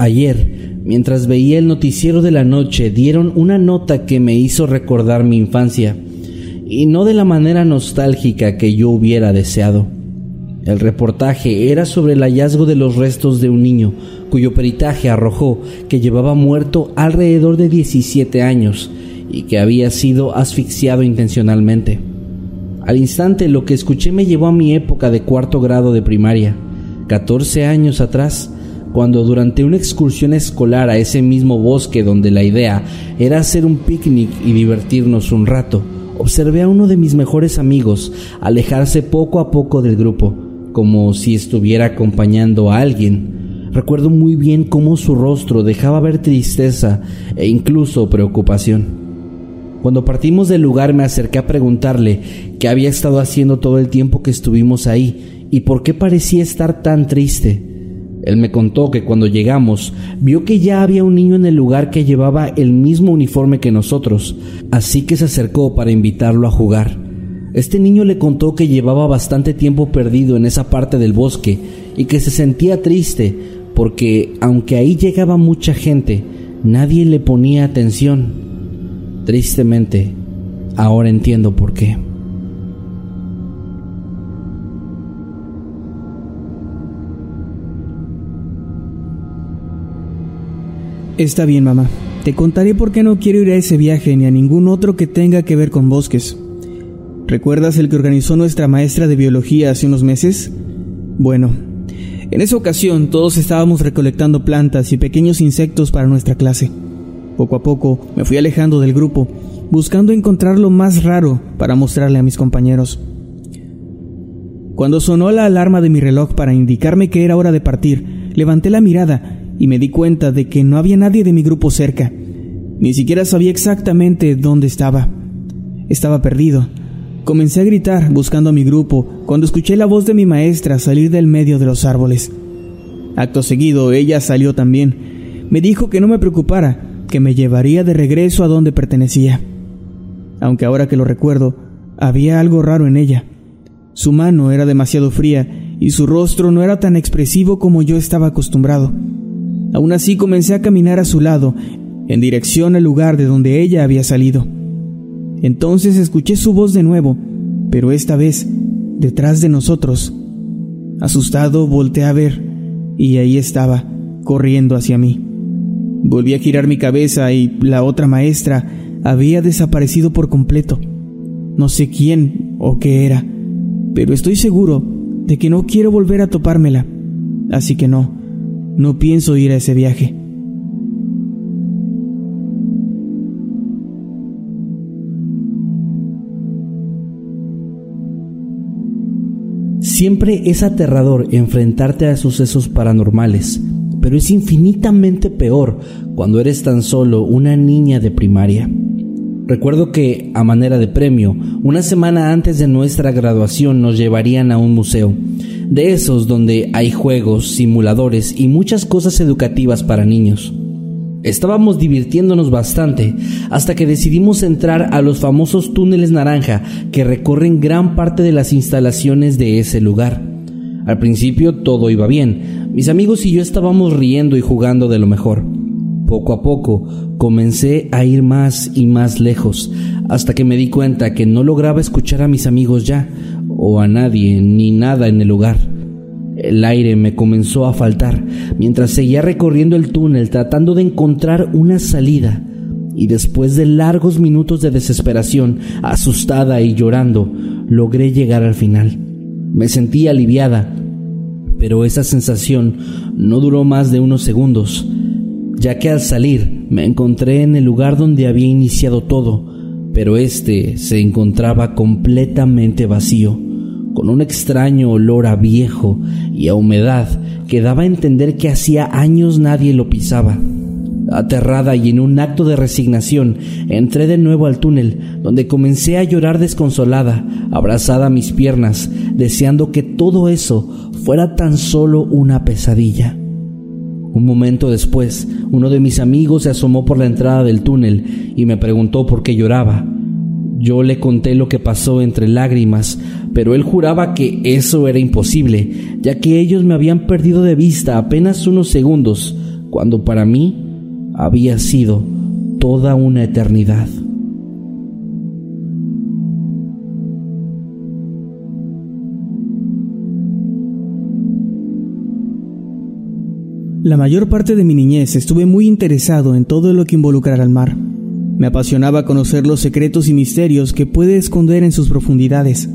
Ayer, mientras veía el noticiero de la noche, dieron una nota que me hizo recordar mi infancia, y no de la manera nostálgica que yo hubiera deseado. El reportaje era sobre el hallazgo de los restos de un niño, cuyo peritaje arrojó que llevaba muerto alrededor de 17 años y que había sido asfixiado intencionalmente. Al instante lo que escuché me llevó a mi época de cuarto grado de primaria, 14 años atrás, cuando durante una excursión escolar a ese mismo bosque donde la idea era hacer un picnic y divertirnos un rato, observé a uno de mis mejores amigos alejarse poco a poco del grupo, como si estuviera acompañando a alguien. Recuerdo muy bien cómo su rostro dejaba ver tristeza e incluso preocupación. Cuando partimos del lugar me acerqué a preguntarle qué había estado haciendo todo el tiempo que estuvimos ahí y por qué parecía estar tan triste. Él me contó que cuando llegamos vio que ya había un niño en el lugar que llevaba el mismo uniforme que nosotros, así que se acercó para invitarlo a jugar. Este niño le contó que llevaba bastante tiempo perdido en esa parte del bosque y que se sentía triste porque aunque ahí llegaba mucha gente, nadie le ponía atención. Tristemente, ahora entiendo por qué. Está bien, mamá. Te contaré por qué no quiero ir a ese viaje ni a ningún otro que tenga que ver con bosques. ¿Recuerdas el que organizó nuestra maestra de biología hace unos meses? Bueno, en esa ocasión todos estábamos recolectando plantas y pequeños insectos para nuestra clase. Poco a poco me fui alejando del grupo, buscando encontrar lo más raro para mostrarle a mis compañeros. Cuando sonó la alarma de mi reloj para indicarme que era hora de partir, levanté la mirada y me di cuenta de que no había nadie de mi grupo cerca. Ni siquiera sabía exactamente dónde estaba. Estaba perdido. Comencé a gritar buscando a mi grupo cuando escuché la voz de mi maestra salir del medio de los árboles. Acto seguido, ella salió también. Me dijo que no me preocupara, que me llevaría de regreso a donde pertenecía. Aunque ahora que lo recuerdo, había algo raro en ella. Su mano era demasiado fría y su rostro no era tan expresivo como yo estaba acostumbrado. Aún así comencé a caminar a su lado, en dirección al lugar de donde ella había salido. Entonces escuché su voz de nuevo, pero esta vez detrás de nosotros. Asustado volteé a ver, y ahí estaba, corriendo hacia mí. Volví a girar mi cabeza y la otra maestra había desaparecido por completo. No sé quién o qué era, pero estoy seguro de que no quiero volver a topármela. Así que no, no pienso ir a ese viaje. Siempre es aterrador enfrentarte a sucesos paranormales, pero es infinitamente peor cuando eres tan solo una niña de primaria. Recuerdo que, a manera de premio, una semana antes de nuestra graduación nos llevarían a un museo, de esos donde hay juegos, simuladores y muchas cosas educativas para niños. Estábamos divirtiéndonos bastante hasta que decidimos entrar a los famosos túneles naranja que recorren gran parte de las instalaciones de ese lugar. Al principio todo iba bien, mis amigos y yo estábamos riendo y jugando de lo mejor. Poco a poco comencé a ir más y más lejos, hasta que me di cuenta que no lograba escuchar a mis amigos ya, o a nadie, ni nada en el lugar. El aire me comenzó a faltar mientras seguía recorriendo el túnel tratando de encontrar una salida. Y después de largos minutos de desesperación, asustada y llorando, logré llegar al final. Me sentí aliviada, pero esa sensación no duró más de unos segundos, ya que al salir me encontré en el lugar donde había iniciado todo, pero este se encontraba completamente vacío con un extraño olor a viejo y a humedad que daba a entender que hacía años nadie lo pisaba. Aterrada y en un acto de resignación, entré de nuevo al túnel, donde comencé a llorar desconsolada, abrazada a mis piernas, deseando que todo eso fuera tan solo una pesadilla. Un momento después, uno de mis amigos se asomó por la entrada del túnel y me preguntó por qué lloraba. Yo le conté lo que pasó entre lágrimas, pero él juraba que eso era imposible, ya que ellos me habían perdido de vista apenas unos segundos, cuando para mí había sido toda una eternidad. La mayor parte de mi niñez estuve muy interesado en todo lo que involucrara al mar. Me apasionaba conocer los secretos y misterios que puede esconder en sus profundidades.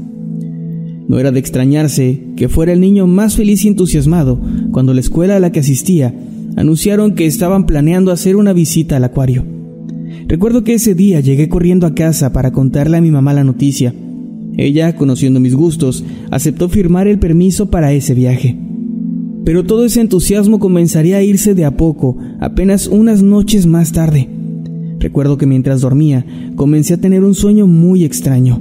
No era de extrañarse que fuera el niño más feliz y entusiasmado cuando la escuela a la que asistía anunciaron que estaban planeando hacer una visita al acuario. Recuerdo que ese día llegué corriendo a casa para contarle a mi mamá la noticia. Ella, conociendo mis gustos, aceptó firmar el permiso para ese viaje. Pero todo ese entusiasmo comenzaría a irse de a poco, apenas unas noches más tarde. Recuerdo que mientras dormía comencé a tener un sueño muy extraño.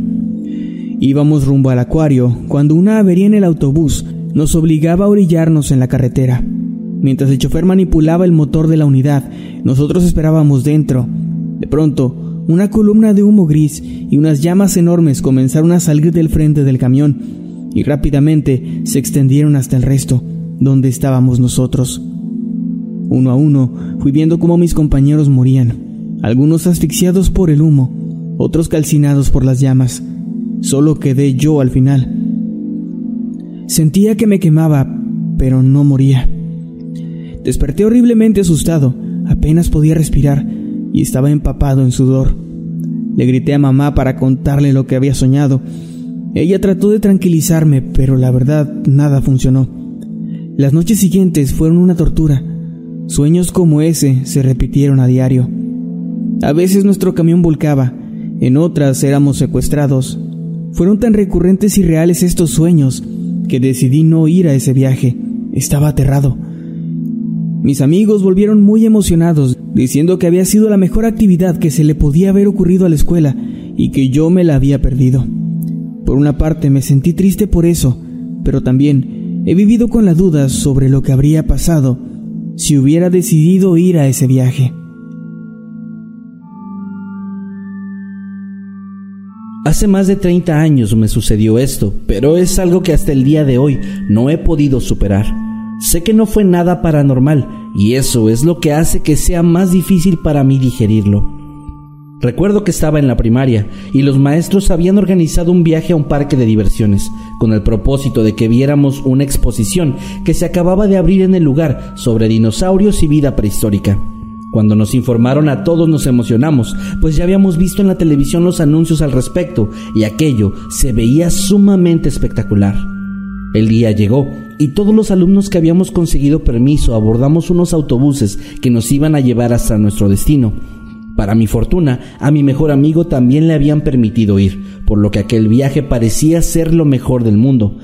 Íbamos rumbo al acuario cuando una avería en el autobús nos obligaba a orillarnos en la carretera. Mientras el chofer manipulaba el motor de la unidad, nosotros esperábamos dentro. De pronto, una columna de humo gris y unas llamas enormes comenzaron a salir del frente del camión y rápidamente se extendieron hasta el resto, donde estábamos nosotros. Uno a uno fui viendo cómo mis compañeros morían algunos asfixiados por el humo, otros calcinados por las llamas. Solo quedé yo al final. Sentía que me quemaba, pero no moría. Desperté horriblemente asustado, apenas podía respirar y estaba empapado en sudor. Le grité a mamá para contarle lo que había soñado. Ella trató de tranquilizarme, pero la verdad nada funcionó. Las noches siguientes fueron una tortura. Sueños como ese se repitieron a diario. A veces nuestro camión volcaba, en otras éramos secuestrados. Fueron tan recurrentes y reales estos sueños que decidí no ir a ese viaje. Estaba aterrado. Mis amigos volvieron muy emocionados, diciendo que había sido la mejor actividad que se le podía haber ocurrido a la escuela y que yo me la había perdido. Por una parte me sentí triste por eso, pero también he vivido con la duda sobre lo que habría pasado si hubiera decidido ir a ese viaje. Hace más de 30 años me sucedió esto, pero es algo que hasta el día de hoy no he podido superar. Sé que no fue nada paranormal y eso es lo que hace que sea más difícil para mí digerirlo. Recuerdo que estaba en la primaria y los maestros habían organizado un viaje a un parque de diversiones con el propósito de que viéramos una exposición que se acababa de abrir en el lugar sobre dinosaurios y vida prehistórica. Cuando nos informaron a todos nos emocionamos, pues ya habíamos visto en la televisión los anuncios al respecto y aquello se veía sumamente espectacular. El día llegó y todos los alumnos que habíamos conseguido permiso abordamos unos autobuses que nos iban a llevar hasta nuestro destino. Para mi fortuna, a mi mejor amigo también le habían permitido ir, por lo que aquel viaje parecía ser lo mejor del mundo,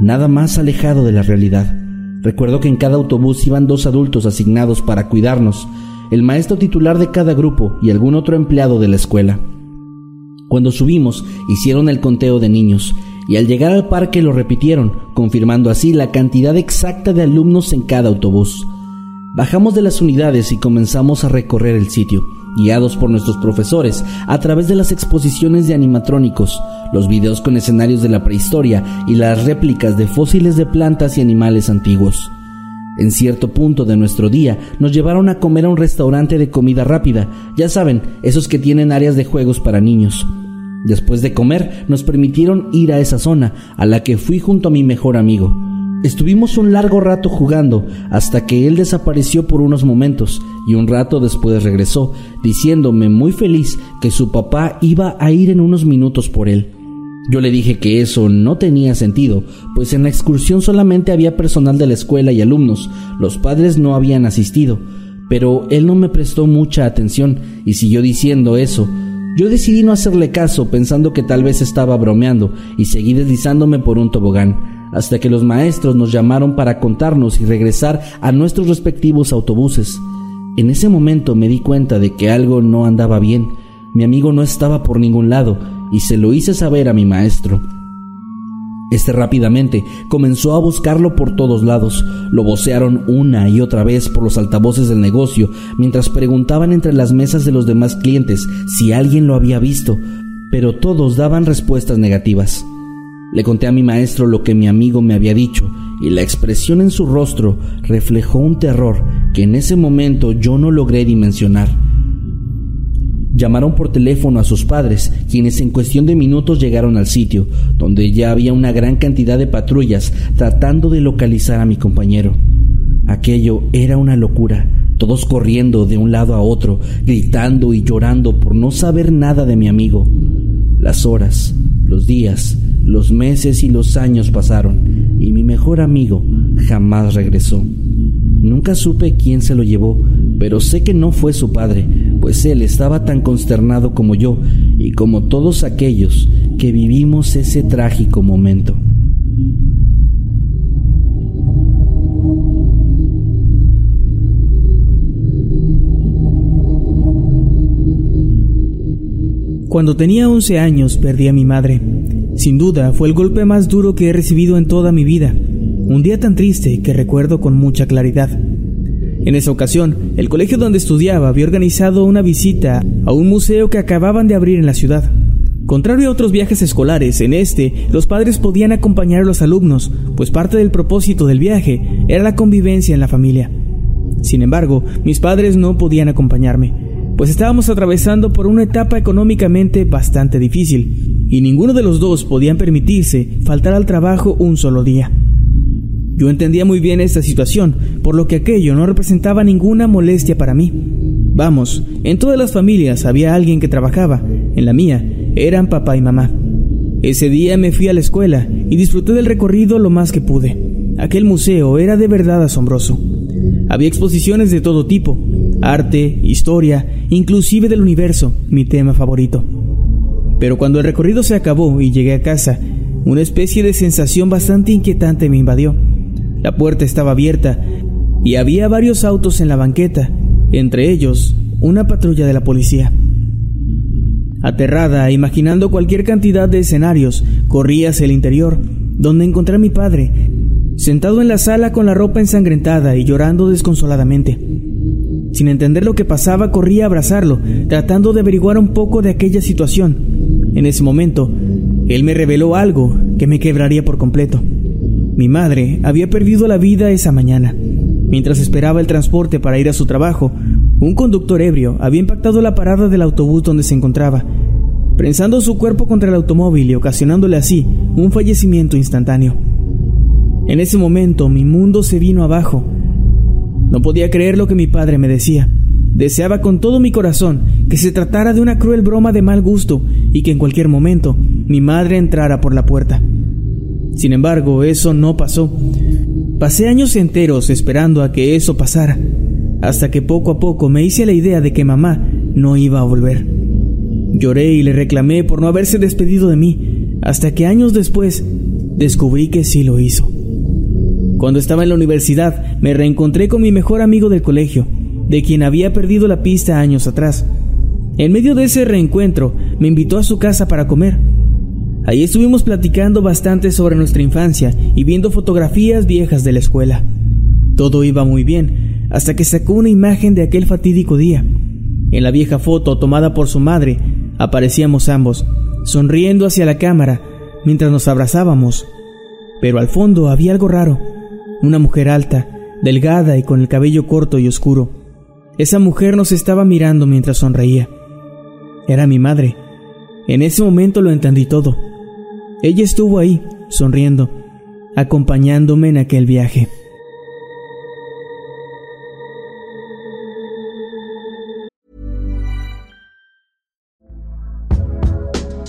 nada más alejado de la realidad. Recuerdo que en cada autobús iban dos adultos asignados para cuidarnos, el maestro titular de cada grupo y algún otro empleado de la escuela. Cuando subimos, hicieron el conteo de niños y al llegar al parque lo repitieron, confirmando así la cantidad exacta de alumnos en cada autobús. Bajamos de las unidades y comenzamos a recorrer el sitio, guiados por nuestros profesores a través de las exposiciones de animatrónicos, los videos con escenarios de la prehistoria y las réplicas de fósiles de plantas y animales antiguos. En cierto punto de nuestro día nos llevaron a comer a un restaurante de comida rápida, ya saben, esos que tienen áreas de juegos para niños. Después de comer nos permitieron ir a esa zona, a la que fui junto a mi mejor amigo. Estuvimos un largo rato jugando hasta que él desapareció por unos momentos y un rato después regresó, diciéndome muy feliz que su papá iba a ir en unos minutos por él. Yo le dije que eso no tenía sentido, pues en la excursión solamente había personal de la escuela y alumnos, los padres no habían asistido, pero él no me prestó mucha atención y siguió diciendo eso. Yo decidí no hacerle caso pensando que tal vez estaba bromeando y seguí deslizándome por un tobogán hasta que los maestros nos llamaron para contarnos y regresar a nuestros respectivos autobuses. En ese momento me di cuenta de que algo no andaba bien. Mi amigo no estaba por ningún lado y se lo hice saber a mi maestro. Este rápidamente comenzó a buscarlo por todos lados. Lo vocearon una y otra vez por los altavoces del negocio, mientras preguntaban entre las mesas de los demás clientes si alguien lo había visto, pero todos daban respuestas negativas. Le conté a mi maestro lo que mi amigo me había dicho y la expresión en su rostro reflejó un terror que en ese momento yo no logré dimensionar. Llamaron por teléfono a sus padres, quienes en cuestión de minutos llegaron al sitio, donde ya había una gran cantidad de patrullas tratando de localizar a mi compañero. Aquello era una locura, todos corriendo de un lado a otro, gritando y llorando por no saber nada de mi amigo. Las horas, los días, los meses y los años pasaron y mi mejor amigo jamás regresó. Nunca supe quién se lo llevó, pero sé que no fue su padre, pues él estaba tan consternado como yo y como todos aquellos que vivimos ese trágico momento. Cuando tenía 11 años perdí a mi madre. Sin duda fue el golpe más duro que he recibido en toda mi vida. Un día tan triste que recuerdo con mucha claridad. En esa ocasión, el colegio donde estudiaba había organizado una visita a un museo que acababan de abrir en la ciudad. Contrario a otros viajes escolares, en este los padres podían acompañar a los alumnos, pues parte del propósito del viaje era la convivencia en la familia. Sin embargo, mis padres no podían acompañarme pues estábamos atravesando por una etapa económicamente bastante difícil, y ninguno de los dos podían permitirse faltar al trabajo un solo día. Yo entendía muy bien esta situación, por lo que aquello no representaba ninguna molestia para mí. Vamos, en todas las familias había alguien que trabajaba, en la mía eran papá y mamá. Ese día me fui a la escuela y disfruté del recorrido lo más que pude. Aquel museo era de verdad asombroso. Había exposiciones de todo tipo, arte, historia, inclusive del universo, mi tema favorito. Pero cuando el recorrido se acabó y llegué a casa, una especie de sensación bastante inquietante me invadió. La puerta estaba abierta y había varios autos en la banqueta, entre ellos una patrulla de la policía. Aterrada, imaginando cualquier cantidad de escenarios, corrí hacia el interior, donde encontré a mi padre, sentado en la sala con la ropa ensangrentada y llorando desconsoladamente. Sin entender lo que pasaba, corrí a abrazarlo, tratando de averiguar un poco de aquella situación. En ese momento, él me reveló algo que me quebraría por completo. Mi madre había perdido la vida esa mañana. Mientras esperaba el transporte para ir a su trabajo, un conductor ebrio había impactado la parada del autobús donde se encontraba, prensando su cuerpo contra el automóvil y ocasionándole así un fallecimiento instantáneo. En ese momento mi mundo se vino abajo no podía creer lo que mi padre me decía. Deseaba con todo mi corazón que se tratara de una cruel broma de mal gusto y que en cualquier momento mi madre entrara por la puerta. Sin embargo, eso no pasó. Pasé años enteros esperando a que eso pasara, hasta que poco a poco me hice la idea de que mamá no iba a volver. Lloré y le reclamé por no haberse despedido de mí, hasta que años después descubrí que sí lo hizo. Cuando estaba en la universidad, me reencontré con mi mejor amigo del colegio, de quien había perdido la pista años atrás. En medio de ese reencuentro, me invitó a su casa para comer. Ahí estuvimos platicando bastante sobre nuestra infancia y viendo fotografías viejas de la escuela. Todo iba muy bien, hasta que sacó una imagen de aquel fatídico día. En la vieja foto tomada por su madre, aparecíamos ambos, sonriendo hacia la cámara, mientras nos abrazábamos. Pero al fondo había algo raro una mujer alta, delgada y con el cabello corto y oscuro. Esa mujer nos estaba mirando mientras sonreía. Era mi madre. En ese momento lo entendí todo. Ella estuvo ahí, sonriendo, acompañándome en aquel viaje.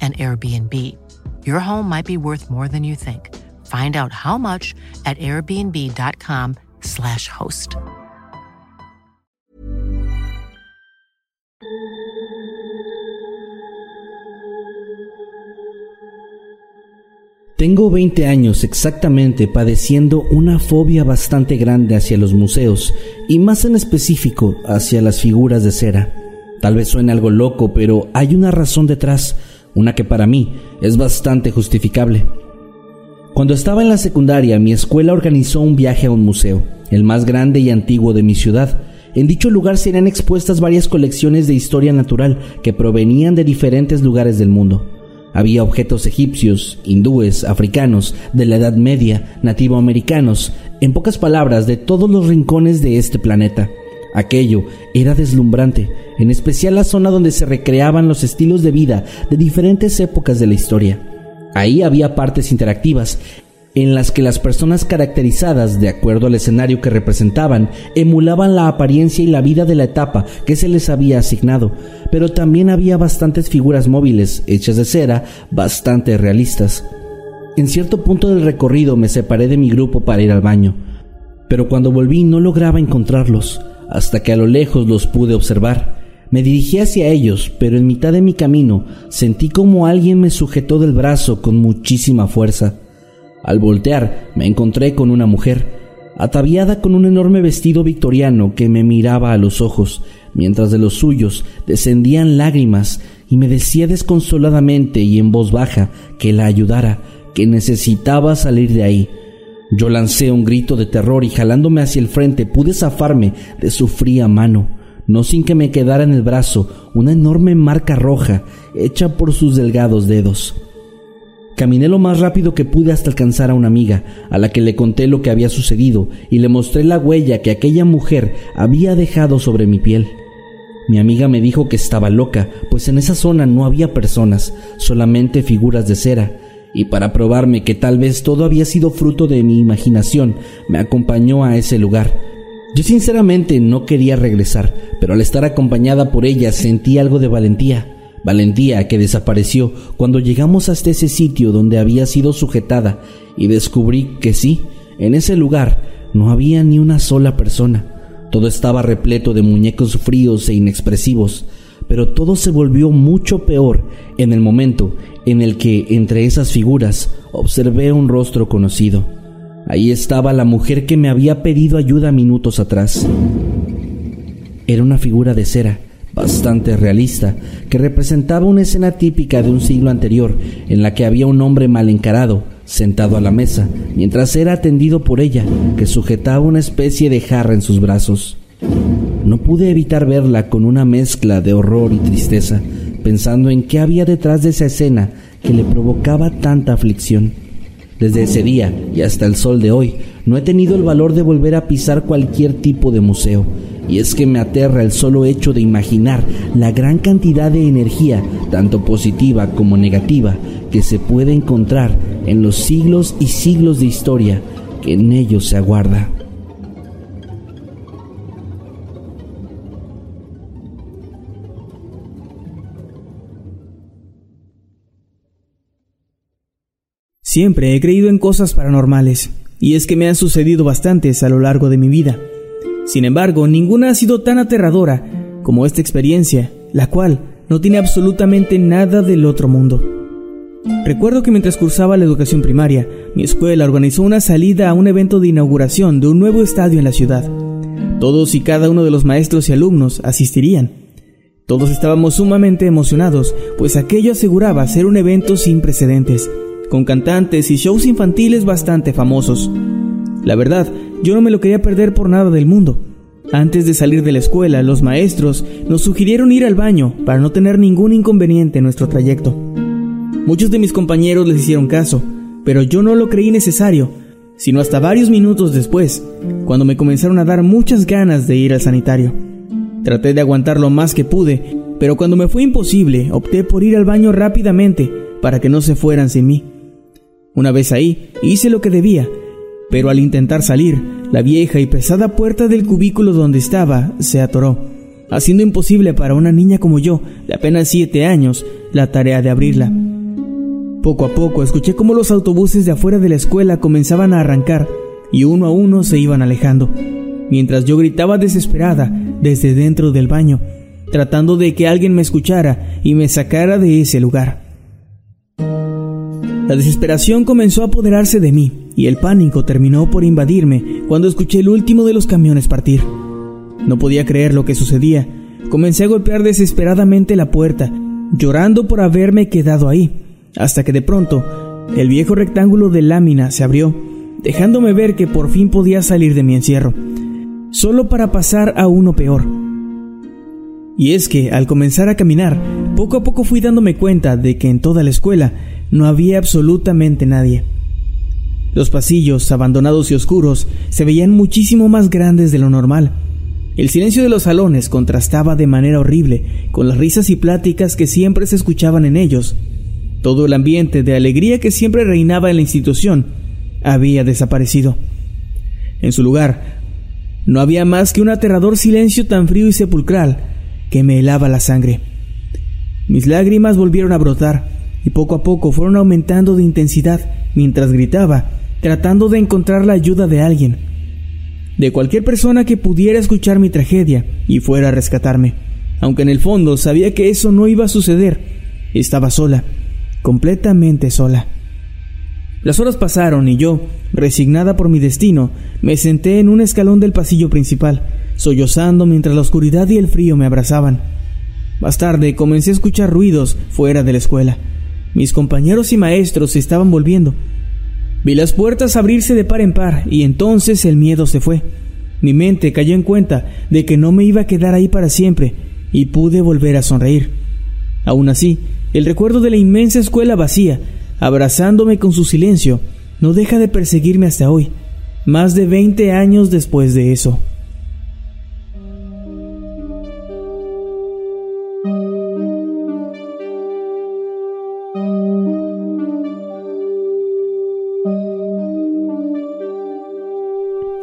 an Airbnb. Your home might be worth more than you think. Find out how much at airbnb.com/slash host. Tengo 20 años exactamente padeciendo una fobia bastante grande hacia los museos y más en específico hacia las figuras de cera. Tal vez suene algo loco, pero hay una razón detrás, una que para mí es bastante justificable. Cuando estaba en la secundaria, mi escuela organizó un viaje a un museo, el más grande y antiguo de mi ciudad. En dicho lugar serían expuestas varias colecciones de historia natural que provenían de diferentes lugares del mundo. Había objetos egipcios, hindúes, africanos, de la Edad Media, nativoamericanos, en pocas palabras, de todos los rincones de este planeta. Aquello era deslumbrante, en especial la zona donde se recreaban los estilos de vida de diferentes épocas de la historia. Ahí había partes interactivas en las que las personas caracterizadas de acuerdo al escenario que representaban emulaban la apariencia y la vida de la etapa que se les había asignado, pero también había bastantes figuras móviles hechas de cera bastante realistas. En cierto punto del recorrido me separé de mi grupo para ir al baño, pero cuando volví no lograba encontrarlos, hasta que a lo lejos los pude observar. Me dirigí hacia ellos, pero en mitad de mi camino sentí como alguien me sujetó del brazo con muchísima fuerza. Al voltear me encontré con una mujer, ataviada con un enorme vestido victoriano que me miraba a los ojos, mientras de los suyos descendían lágrimas y me decía desconsoladamente y en voz baja que la ayudara, que necesitaba salir de ahí. Yo lancé un grito de terror y jalándome hacia el frente pude zafarme de su fría mano, no sin que me quedara en el brazo una enorme marca roja hecha por sus delgados dedos. Caminé lo más rápido que pude hasta alcanzar a una amiga, a la que le conté lo que había sucedido y le mostré la huella que aquella mujer había dejado sobre mi piel. Mi amiga me dijo que estaba loca, pues en esa zona no había personas, solamente figuras de cera, y para probarme que tal vez todo había sido fruto de mi imaginación, me acompañó a ese lugar. Yo sinceramente no quería regresar, pero al estar acompañada por ella sentí algo de valentía valentía que desapareció cuando llegamos hasta ese sitio donde había sido sujetada y descubrí que sí, en ese lugar no había ni una sola persona. Todo estaba repleto de muñecos fríos e inexpresivos, pero todo se volvió mucho peor en el momento en el que entre esas figuras observé un rostro conocido. Ahí estaba la mujer que me había pedido ayuda minutos atrás. Era una figura de cera, bastante realista, que representaba una escena típica de un siglo anterior, en la que había un hombre mal encarado, sentado a la mesa, mientras era atendido por ella, que sujetaba una especie de jarra en sus brazos. No pude evitar verla con una mezcla de horror y tristeza, pensando en qué había detrás de esa escena que le provocaba tanta aflicción. Desde ese día y hasta el sol de hoy, no he tenido el valor de volver a pisar cualquier tipo de museo, y es que me aterra el solo hecho de imaginar la gran cantidad de energía, tanto positiva como negativa, que se puede encontrar en los siglos y siglos de historia que en ellos se aguarda. Siempre he creído en cosas paranormales, y es que me han sucedido bastantes a lo largo de mi vida. Sin embargo, ninguna ha sido tan aterradora como esta experiencia, la cual no tiene absolutamente nada del otro mundo. Recuerdo que mientras cursaba la educación primaria, mi escuela organizó una salida a un evento de inauguración de un nuevo estadio en la ciudad. Todos y cada uno de los maestros y alumnos asistirían. Todos estábamos sumamente emocionados, pues aquello aseguraba ser un evento sin precedentes, con cantantes y shows infantiles bastante famosos. La verdad, yo no me lo quería perder por nada del mundo. Antes de salir de la escuela, los maestros nos sugirieron ir al baño para no tener ningún inconveniente en nuestro trayecto. Muchos de mis compañeros les hicieron caso, pero yo no lo creí necesario, sino hasta varios minutos después, cuando me comenzaron a dar muchas ganas de ir al sanitario. Traté de aguantar lo más que pude, pero cuando me fue imposible, opté por ir al baño rápidamente para que no se fueran sin mí. Una vez ahí, hice lo que debía, pero al intentar salir, la vieja y pesada puerta del cubículo donde estaba se atoró, haciendo imposible para una niña como yo, de apenas siete años, la tarea de abrirla. Poco a poco escuché cómo los autobuses de afuera de la escuela comenzaban a arrancar y uno a uno se iban alejando, mientras yo gritaba desesperada desde dentro del baño, tratando de que alguien me escuchara y me sacara de ese lugar. La desesperación comenzó a apoderarse de mí y el pánico terminó por invadirme cuando escuché el último de los camiones partir. No podía creer lo que sucedía. Comencé a golpear desesperadamente la puerta, llorando por haberme quedado ahí hasta que de pronto el viejo rectángulo de lámina se abrió, dejándome ver que por fin podía salir de mi encierro, solo para pasar a uno peor. Y es que al comenzar a caminar, poco a poco fui dándome cuenta de que en toda la escuela no había absolutamente nadie. Los pasillos, abandonados y oscuros, se veían muchísimo más grandes de lo normal. El silencio de los salones contrastaba de manera horrible con las risas y pláticas que siempre se escuchaban en ellos, todo el ambiente de alegría que siempre reinaba en la institución había desaparecido. En su lugar, no había más que un aterrador silencio tan frío y sepulcral que me helaba la sangre. Mis lágrimas volvieron a brotar y poco a poco fueron aumentando de intensidad mientras gritaba, tratando de encontrar la ayuda de alguien, de cualquier persona que pudiera escuchar mi tragedia y fuera a rescatarme. Aunque en el fondo sabía que eso no iba a suceder, estaba sola completamente sola. Las horas pasaron y yo, resignada por mi destino, me senté en un escalón del pasillo principal, sollozando mientras la oscuridad y el frío me abrazaban. Más tarde comencé a escuchar ruidos fuera de la escuela. Mis compañeros y maestros se estaban volviendo. Vi las puertas abrirse de par en par y entonces el miedo se fue. Mi mente cayó en cuenta de que no me iba a quedar ahí para siempre y pude volver a sonreír. Aún así, el recuerdo de la inmensa escuela vacía, abrazándome con su silencio, no deja de perseguirme hasta hoy, más de 20 años después de eso.